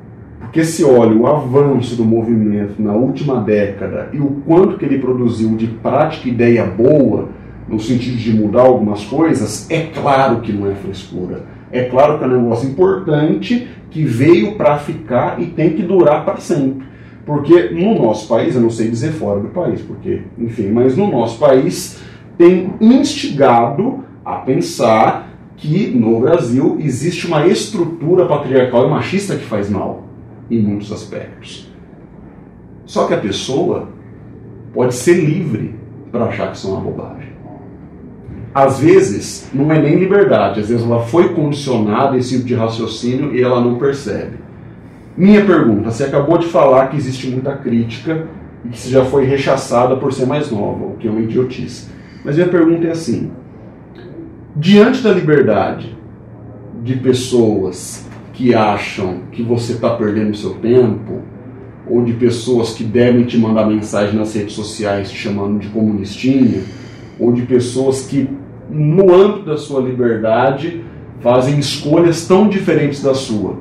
Porque se olha o avanço do movimento na última década e o quanto que ele produziu de prática e ideia boa, no sentido de mudar algumas coisas, é claro que não é frescura. É claro que é um negócio importante que veio para ficar e tem que durar para sempre. Porque no nosso país, eu não sei dizer fora do país, porque, enfim, mas no nosso país tem instigado a pensar que no Brasil existe uma estrutura patriarcal e machista que faz mal em muitos aspectos. Só que a pessoa pode ser livre para achar que isso é uma bobagem. Às vezes, não é nem liberdade, às vezes ela foi condicionada esse tipo de raciocínio e ela não percebe. Minha pergunta: você acabou de falar que existe muita crítica e que já foi rechaçada por ser mais nova, o que é uma idiotice. Mas minha pergunta é assim: diante da liberdade de pessoas que acham que você está perdendo seu tempo, ou de pessoas que devem te mandar mensagem nas redes sociais te chamando de comunistinha, ou de pessoas que, no âmbito da sua liberdade, fazem escolhas tão diferentes da sua.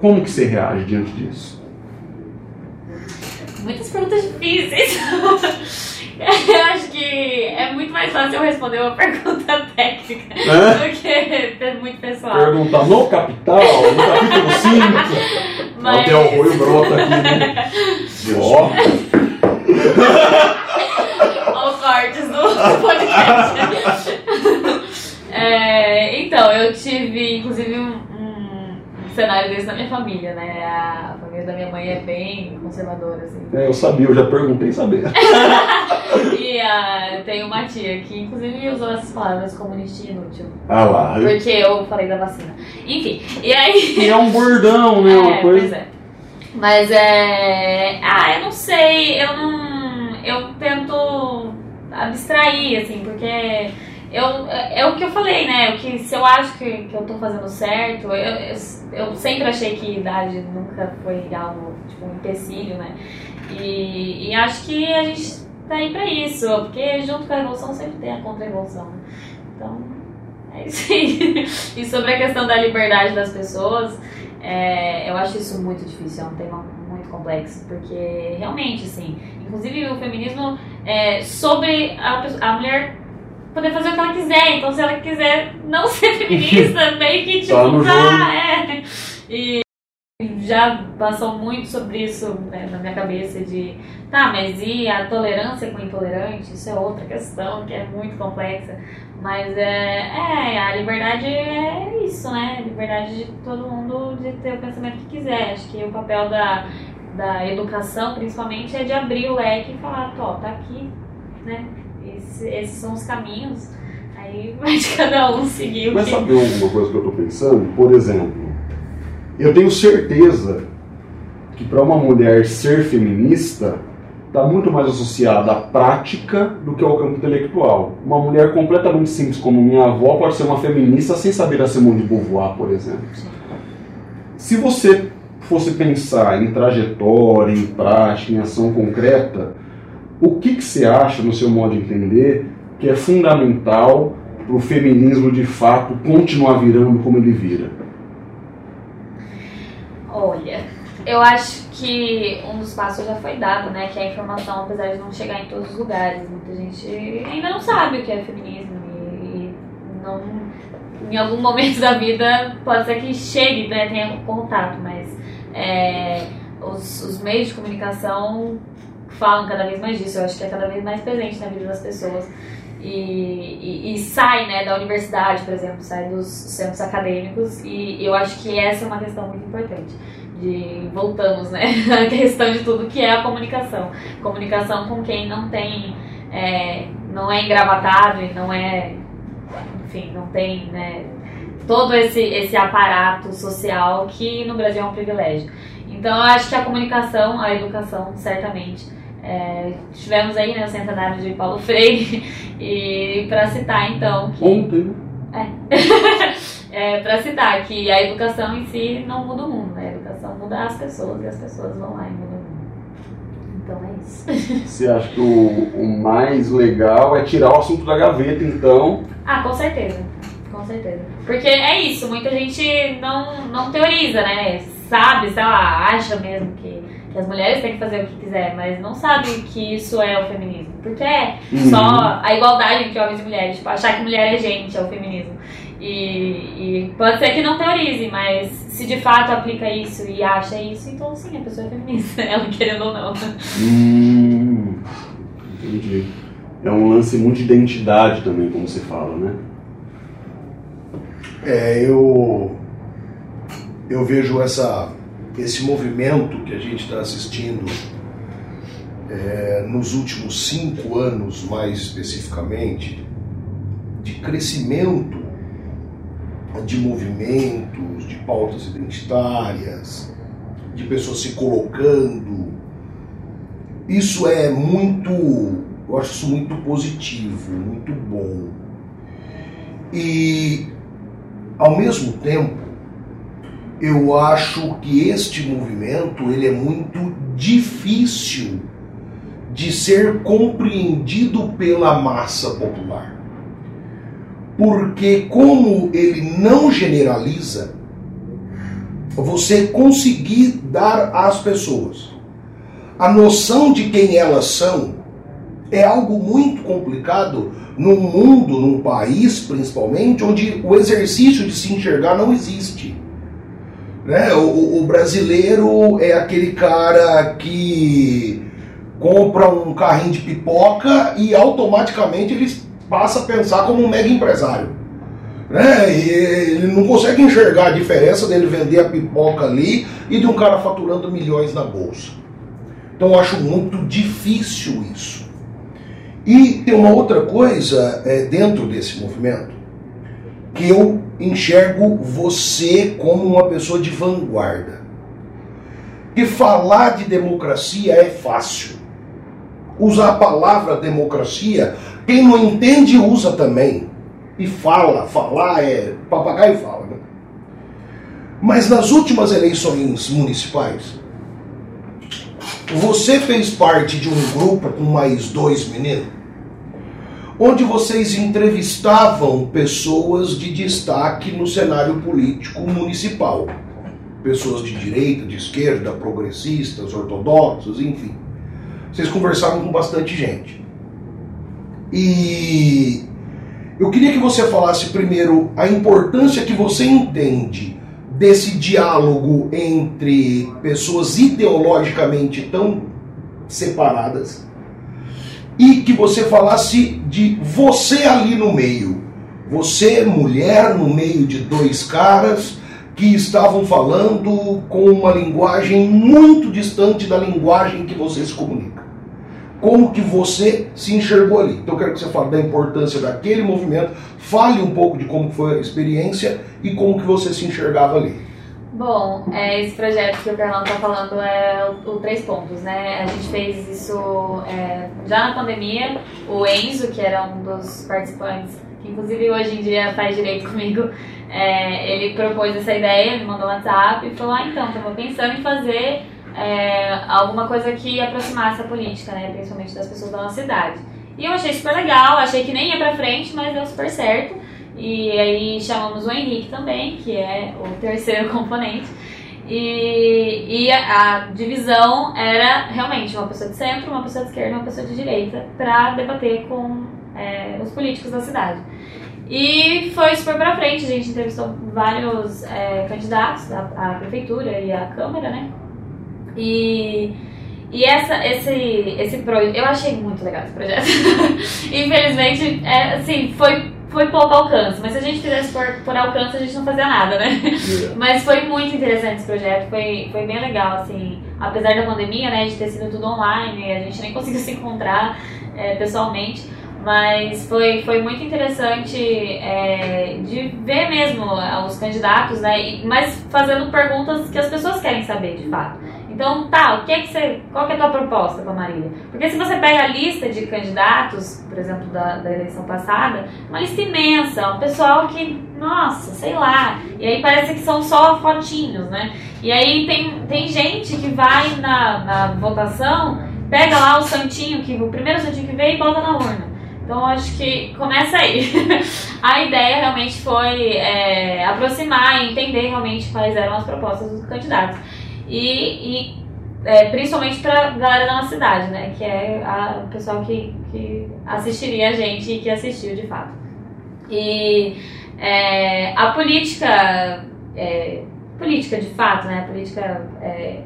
Como que você reage diante disso? Muitas perguntas difíceis. Eu acho que é muito mais fácil eu responder uma pergunta técnica É? do que muito pessoal. Perguntar no capital, no capítulo 5. Mas- Até o Rui brota aqui, né? Ó, Olha cortes do podcast. É, então, eu tive, inclusive, um, um cenário desse na minha família, né? A família da minha mãe é bem conservadora, assim. é, eu sabia, eu já perguntei saber. E ah, tem uma tia que, inclusive, usou essas palavras comunista e inútil. Ah lá. Porque eu falei da vacina. Enfim, e aí. E é um bordão, né? Uma É, coisa. pois é. Mas é. Ah, eu não sei, eu não. Eu tento abstrair, assim, porque eu, é, é o que eu falei, né? O que, se eu acho que, que eu tô fazendo certo, eu, eu, eu sempre achei que idade nunca foi algo, tipo, um empecilho, né? E, e acho que a gente tá aí pra isso, porque junto com a revolução sempre tem a contra-revolução. né? Então, é isso aí. E sobre a questão da liberdade das pessoas, é, eu acho isso muito difícil, é um tema muito complexo, porque realmente, assim, inclusive o feminismo é sobre a, a mulher poder fazer o que ela quiser, então se ela quiser não ser feminista, meio que tipo, Tá tá, é. E já passou muito sobre isso né, na minha cabeça de tá, mas e a tolerância com o intolerante? Isso é outra questão que é muito complexa. Mas é, é, a liberdade é isso, né? A liberdade de todo mundo de ter o pensamento que quiser. Acho que o papel da, da educação, principalmente, é de abrir o leque e falar, ó, tá aqui, né? Esse- esses são os caminhos. Aí vai de cada um seguir o Mas sabe uma coisa que eu estou pensando? Por exemplo, eu tenho certeza que para uma mulher ser feminista está muito mais associada à prática do que ao campo intelectual. Uma mulher completamente simples como minha avó pode ser uma feminista sem saber a Simone de Beauvoir, por exemplo. Se você fosse pensar em trajetória, em prática, em ação concreta, o que, que você acha, no seu modo de entender, que é fundamental para o feminismo de fato continuar virando como ele vira? Olha, eu acho que um dos passos já foi dado, né? Que é a informação, apesar de não chegar em todos os lugares, muita gente ainda não sabe o que é feminismo e não, em algum momento da vida pode ser que chegue, né? Tenha contato, mas é, os, os meios de comunicação falam cada vez mais disso. Eu acho que é cada vez mais presente na vida das pessoas. E, e, e sai né, da universidade, por exemplo, sai dos centros acadêmicos, e eu acho que essa é uma questão muito importante de voltamos, né, à questão de tudo que é a comunicação. Comunicação com quem não tem, é, não é engravatado e não é, enfim, não tem, né, todo esse, esse aparato social que no Brasil é um privilégio. Então eu acho que a comunicação, a educação, certamente. É, tivemos aí né, o centenário de Paulo Freire e para citar então que Ontem, é, para citar que a educação em si não muda o mundo, né? A educação muda as pessoas e as pessoas vão lá e mudam o mundo. Então é isso. você acha que o, o mais legal é tirar o assunto da gaveta, então? Ah, com certeza. Com certeza. Porque é isso, muita gente não, não teoriza, né? Sabe, sei lá, acha mesmo que, que as mulheres têm que fazer o que quiser, mas não sabe que isso é o feminismo. Porque é Uhum. só a igualdade entre homens e mulheres. Tipo, achar que mulher é gente é o feminismo. E, e pode ser que não teorize, mas se de fato aplica isso e acha isso, então sim, a pessoa é feminista, ela querendo ou não. Hum, entendi. É um lance muito de identidade também, como você fala, né? É, eu eu vejo essa esse movimento que a gente está assistindo é, nos últimos cinco anos, mais especificamente, de crescimento de movimentos, de pautas identitárias, de pessoas se colocando. Isso é muito, eu acho isso muito positivo, muito bom. E ao mesmo tempo, eu acho que este movimento ele é muito difícil de ser compreendido pela massa popular. Porque como ele não generaliza, você conseguir dar às pessoas a noção de quem elas são é algo muito complicado num mundo, num país principalmente, onde o exercício de se enxergar não existe. Né? O, o brasileiro é aquele cara que compra um carrinho de pipoca e automaticamente ele passa a pensar como um mega empresário. Né? Ele não consegue enxergar a diferença dele vender a pipoca ali e de um cara faturando milhões na bolsa. Então eu acho muito difícil isso. E tem uma outra coisa é, dentro desse movimento que eu enxergo você como uma pessoa de vanguarda. E falar de democracia é fácil. Usar a palavra democracia, quem não entende usa também. E fala, falar é papagaio fala. Né? Mas nas últimas eleições municipais, você fez parte de um grupo com mais dois meninos, onde vocês entrevistavam pessoas de destaque no cenário político municipal. Pessoas de direita, de esquerda, progressistas, ortodoxos, enfim. Vocês conversavam com bastante gente. E eu queria que você falasse primeiro a importância que você entende desse diálogo entre pessoas ideologicamente tão separadas e que você falasse de você ali no meio. Você, mulher, no meio de dois caras que estavam falando com uma linguagem muito distante da linguagem que você se comunica como que você se enxergou ali. Então eu quero que você fale da importância daquele movimento, fale um pouco de como foi a experiência e como que você se enxergava ali. Bom, é, esse projeto que o Carlão está falando é o, o, Três Pontos, né? A gente fez isso é, já na pandemia. O Enzo, que era um dos participantes, que inclusive hoje em dia faz direito comigo, é, ele propôs essa ideia, me mandou um WhatsApp e falou: Ah, então, estava pensando em fazer é, alguma coisa que aproximasse a política, né, principalmente das pessoas da nossa cidade. E eu achei super legal, achei que nem ia pra frente, mas deu super certo. E aí chamamos o Henrique também, que é o terceiro componente. E, e a, a, divisão era realmente uma pessoa de centro, uma pessoa de esquerda uma pessoa de direita para debater com é, os políticos da cidade. E foi super pra frente, a gente entrevistou vários é, candidatos à prefeitura e à Câmara, né? E, e essa, esse, esse projeto, eu achei muito legal esse projeto. Infelizmente, é, assim, foi, foi pouco alcance, mas se a gente fizesse por, por alcance, a gente não fazia nada, né? Yeah. Mas foi muito interessante esse projeto, foi, foi bem legal, assim, apesar da pandemia, né, de ter sido tudo online, a gente nem conseguiu se encontrar é, pessoalmente. Mas foi, foi muito interessante é, de ver mesmo os candidatos, né? Mas fazendo perguntas que as pessoas querem saber de fato. Então, tá, o que é que você, qual que é a tua proposta para Marília? Porque se você pega a lista de candidatos, por exemplo, da, da eleição passada, uma lista imensa, um pessoal que, nossa, sei lá, e aí parece que são só fotinhos, né? E aí tem, tem gente que vai na, na votação, pega lá o santinho, que, o primeiro santinho que veio e bota na urna. Então acho que começa aí. a ideia realmente foi é, aproximar e entender realmente quais eram as propostas dos candidatos e, e é, principalmente para galera da nossa cidade, né? Que é a, o pessoal que, que assistiria a gente e que assistiu de fato. E é, a política, é, política de fato, né? A política é,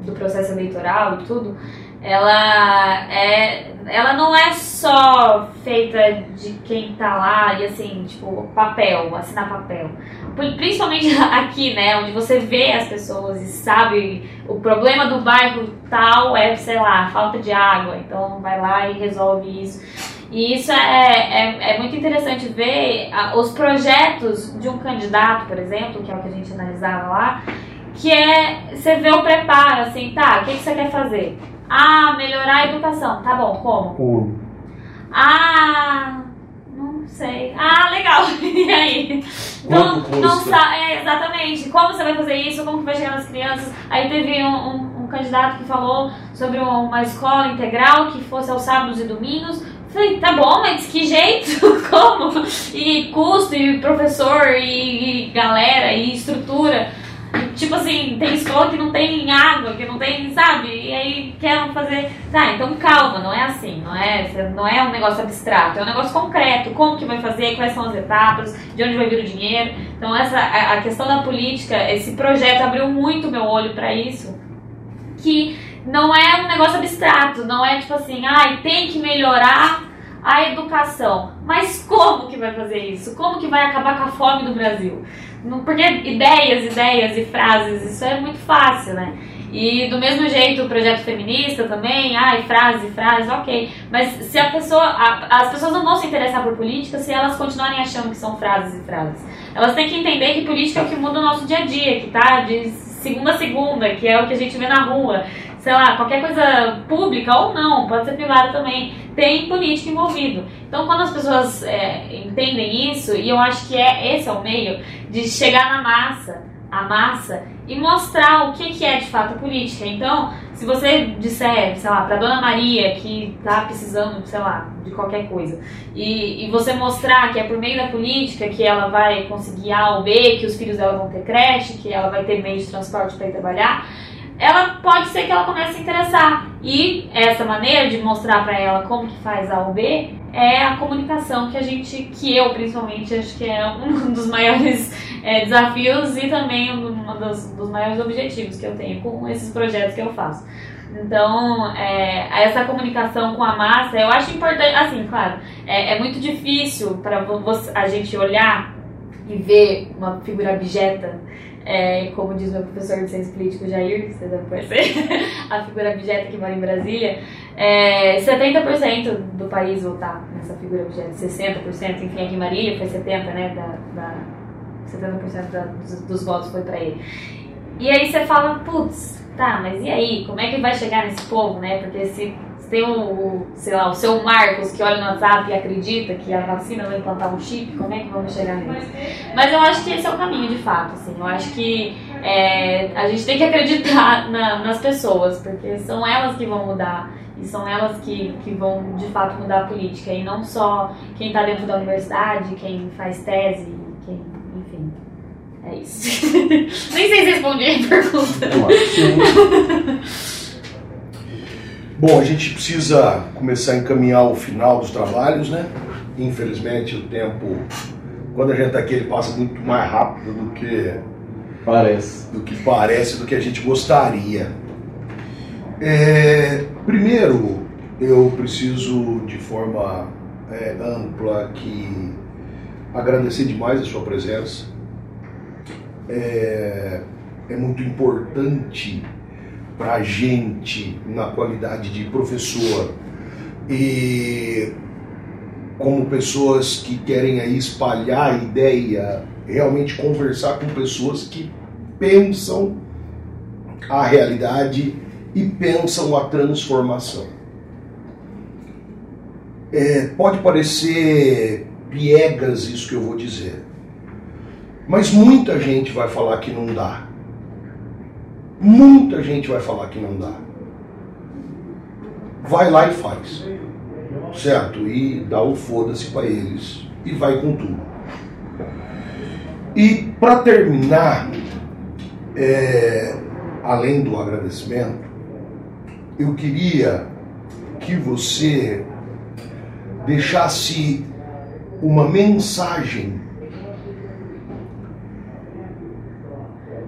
do processo eleitoral e tudo, ela é ela não é só feita de quem tá lá e assim, tipo, papel, assinar papel. Principalmente aqui, né, onde você vê as pessoas e sabe o problema do bairro tal é, sei lá, falta de água, então vai lá e resolve isso. E isso é, é, é muito interessante ver os projetos de um candidato, por exemplo, que é o que a gente analisava lá, que é você vê o preparo, assim, tá, o que, que você quer fazer? Ah, melhorar a educação. Tá bom, como? Como? Ah, não sei. Ah, legal. e aí? Não, não sabe. É, exatamente. Como você vai fazer isso? Como que vai chegar nas crianças? Aí teve um, um, um candidato que falou sobre uma escola integral que fosse aos sábados e domingos. Falei, tá bom, mas que jeito? Como? E custo, e professor, e, e galera, e estrutura. Tipo assim, tem escola que não tem água, que não tem, sabe? E aí querem fazer. Tá, então calma, não é assim, não é, não é um negócio abstrato, é um negócio concreto. Como que vai fazer, quais são as etapas, de onde vai vir o dinheiro. Então essa a questão da política, esse projeto abriu muito meu olho para isso. Que não é um negócio abstrato, não é tipo assim, ai, ah, tem que melhorar a educação. Mas como que vai fazer isso? Como que vai acabar com a fome do Brasil? Porque ideias, ideias e frases, isso é muito fácil, né? E do mesmo jeito o projeto feminista também, ai, frase, frase, ok. Mas se a pessoa. A, as pessoas não vão se interessar por política se elas continuarem achando que são frases e frases. Elas têm que entender que política é o que muda o nosso dia a dia, que tá de segunda a segunda, que é o que a gente vê na rua. Sei lá, qualquer coisa pública ou não, pode ser privada também, tem política envolvido. Então quando as pessoas é, entendem isso, e eu acho que é esse é o meio de chegar na massa a massa e mostrar o que, que é de fato política. Então, se você disser, sei lá, para Dona Maria que está precisando, sei lá, de qualquer coisa, e, e você mostrar que é por meio da política que ela vai conseguir A ou B, que os filhos dela vão ter creche, que ela vai ter meio de transporte para ir trabalhar, ela pode ser que ela comece a interessar. E essa maneira de mostrar para ela como que faz A ou B é a comunicação que a gente, que eu principalmente, acho que é um dos maiores é, desafios e também um dos, dos, maiores objetivos que eu tenho com esses projetos que eu faço. Então, é, essa comunicação com a massa, eu acho importante, assim, claro, é, é muito difícil para a gente olhar e ver uma figura abjeta é, como diz meu professor de ciência política, Jair, que você deve conhecer, a figura abjeta que mora em Brasília, é, 70% do país votar nessa figura abjeta, 60%, enfim, aqui em Marília foi 70%, né, da, da 70% da, dos, dos votos foi para ele. E aí você fala, putz, tá, mas e aí, como é que vai chegar nesse povo, né, porque se tem o, sei lá, o seu Marcos que olha no WhatsApp e acredita que a vacina vai implantar um chip, como é que vamos chegar nisso? Mas eu acho que esse é o caminho de fato, assim. Eu acho que é, a gente tem que acreditar na, nas pessoas, porque são elas que vão mudar. E são elas que, que vão de fato mudar a política. E não só quem está dentro da universidade, quem faz tese, quem, enfim. É isso. Nem sei se respondi a pergunta. Bom, a gente precisa começar a encaminhar o final dos trabalhos, né? Infelizmente o tempo, quando a gente está aqui, ele passa muito mais rápido do que parece, do que parece, do que a gente gostaria. É, primeiro, eu preciso de forma é, ampla que agradecer demais a sua presença. É, é muito importante para a gente na qualidade de professor e como pessoas que querem aí espalhar a ideia, realmente conversar com pessoas que pensam a realidade e pensam a transformação. É, pode parecer piegas isso que eu vou dizer, mas muita gente vai falar que não dá. Muita gente vai falar que não dá. Vai lá e faz. Certo? E dá o foda-se para eles. E vai com tudo. E para terminar, é, além do agradecimento, eu queria que você deixasse uma mensagem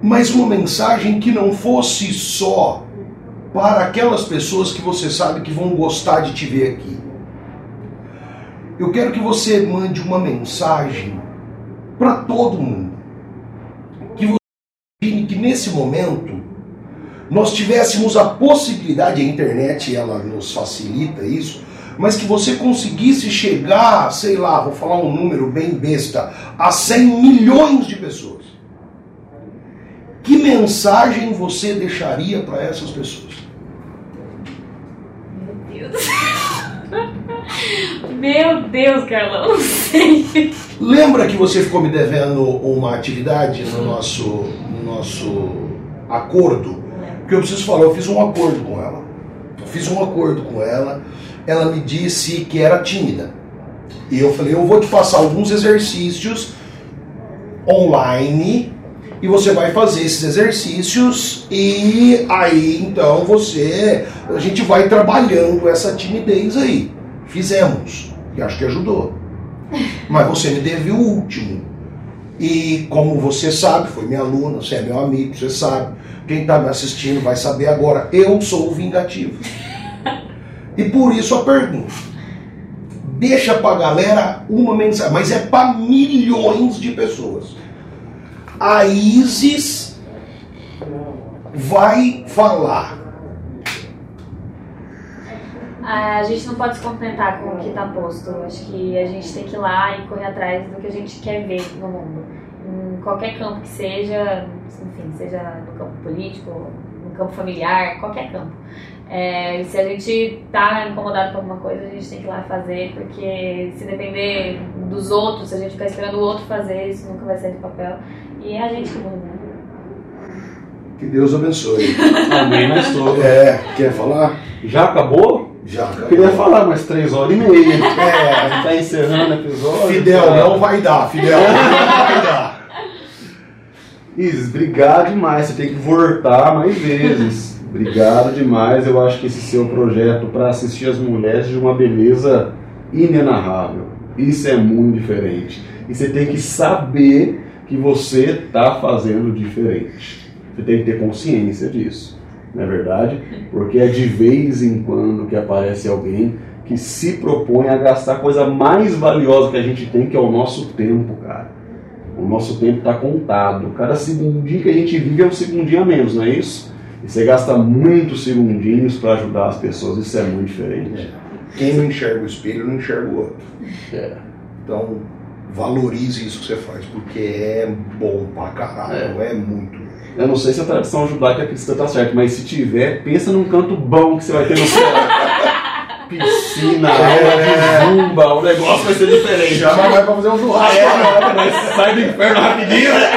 mas uma mensagem que não fosse só para aquelas pessoas que você sabe que vão gostar de te ver aqui. Eu quero que você mande uma mensagem para todo mundo. Que você imagine que nesse momento nós tivéssemos a possibilidade, a internet ela nos facilita isso, mas que você conseguisse chegar, sei lá, vou falar um número bem besta, a 100 milhões de pessoas. Que mensagem você deixaria para essas pessoas? Meu Deus. Meu Deus, Carlão, não sei. Lembra que você ficou me devendo uma atividade no nosso, no nosso acordo? Porque eu preciso falar, eu fiz um acordo com ela. Eu fiz um acordo com ela. Ela me disse que era tímida. E eu falei, eu vou te passar alguns exercícios online e você vai fazer esses exercícios e aí então você a gente vai trabalhando essa timidez aí. Fizemos e acho que ajudou. Mas você me teve o último. E como você sabe, foi minha aluna, você é meu amigo, você sabe. Quem está me assistindo vai saber agora. Eu sou o vingativo. E por isso a pergunta. Deixa pra galera uma mensagem, mas é para milhões de pessoas a Isis vai falar. A gente não pode se contentar com o que está posto. Acho que a gente tem que ir lá e correr atrás do que a gente quer ver no mundo. Em qualquer campo que seja, enfim, seja no campo político, no campo familiar, qualquer campo. É, se a gente tá incomodado com alguma coisa, a gente tem que ir lá fazer, porque se depender dos outros, se a gente ficar esperando o outro fazer, isso nunca vai sair do papel. E é a gente que muda. Que Deus abençoe. Amém, nós todos. É, quer falar? Já acabou? Já, Eu acabou. queria falar mais três horas e meia. É, A gente tá encerrando o episódio. Fidel, cara. não vai dar, Fidel, não vai dar. Isis, obrigado demais. Você tem que voltar mais vezes. Obrigado demais. Eu acho que esse seu projeto para assistir as mulheres é de uma beleza inenarrável. Isso é muito diferente. E você tem que saber que você está fazendo diferente. Você tem que ter consciência disso. Não é verdade? Porque é de vez em quando que aparece alguém que se propõe a gastar a coisa mais valiosa que a gente tem, que é o nosso tempo, cara. O nosso tempo está contado. Cada segundinho que a gente vive é um segundinho a menos, não é isso? E você gasta muitos segundinhos para ajudar as pessoas, isso é muito diferente. Quem não enxerga o espelho não enxerga o outro. É. Então, valorize isso que você faz, porque é bom pra caralho, é, muito. Eu não sei se a tradição judaica cristã tá certa, mas se tiver, pensa num canto bom que você vai ter no céu. Piscina, É. aula de zumba, o negócio vai ser diferente. Chama mais pra fazer um churrasco. É, mas sai do inferno rapidinho, né?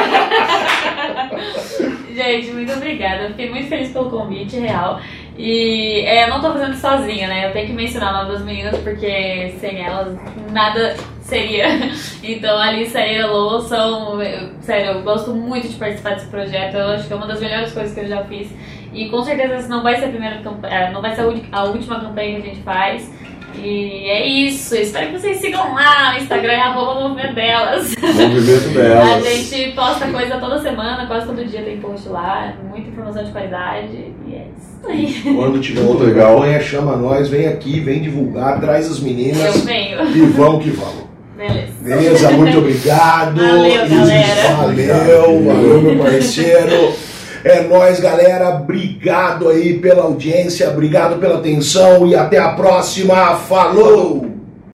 Gente, muito obrigada. Eu fiquei muito feliz pelo convite, real. E é, eu não tô fazendo sozinha, né? Eu tenho que mencionar o nome das meninas, porque sem elas nada seria. Então, a Alissa e a são. eu- Sério, eu gosto muito de participar desse projeto. Eu acho que é uma das melhores coisas que eu já fiz. E com certeza essa não vai ser a primeira campanha, não vai ser a, a última campanha que a gente faz. E é isso. Espero que vocês sigam lá no Instagram, arroba movimento delas. Movimento A delas. gente posta coisa toda semana, quase todo dia tem post lá, muita informação de qualidade e é isso aí. Quando tiver outra legal. campanha, chama nós, vem aqui, vem divulgar, traz as Eu meninas venho. e vamos que vamos. Beleza. Beleza, muito obrigado. Valeu, galera. Valeu, valeu, meu parceiro. É nóis, galera. Obrigado aí pela audiência, obrigado pela atenção e até a próxima. Falou!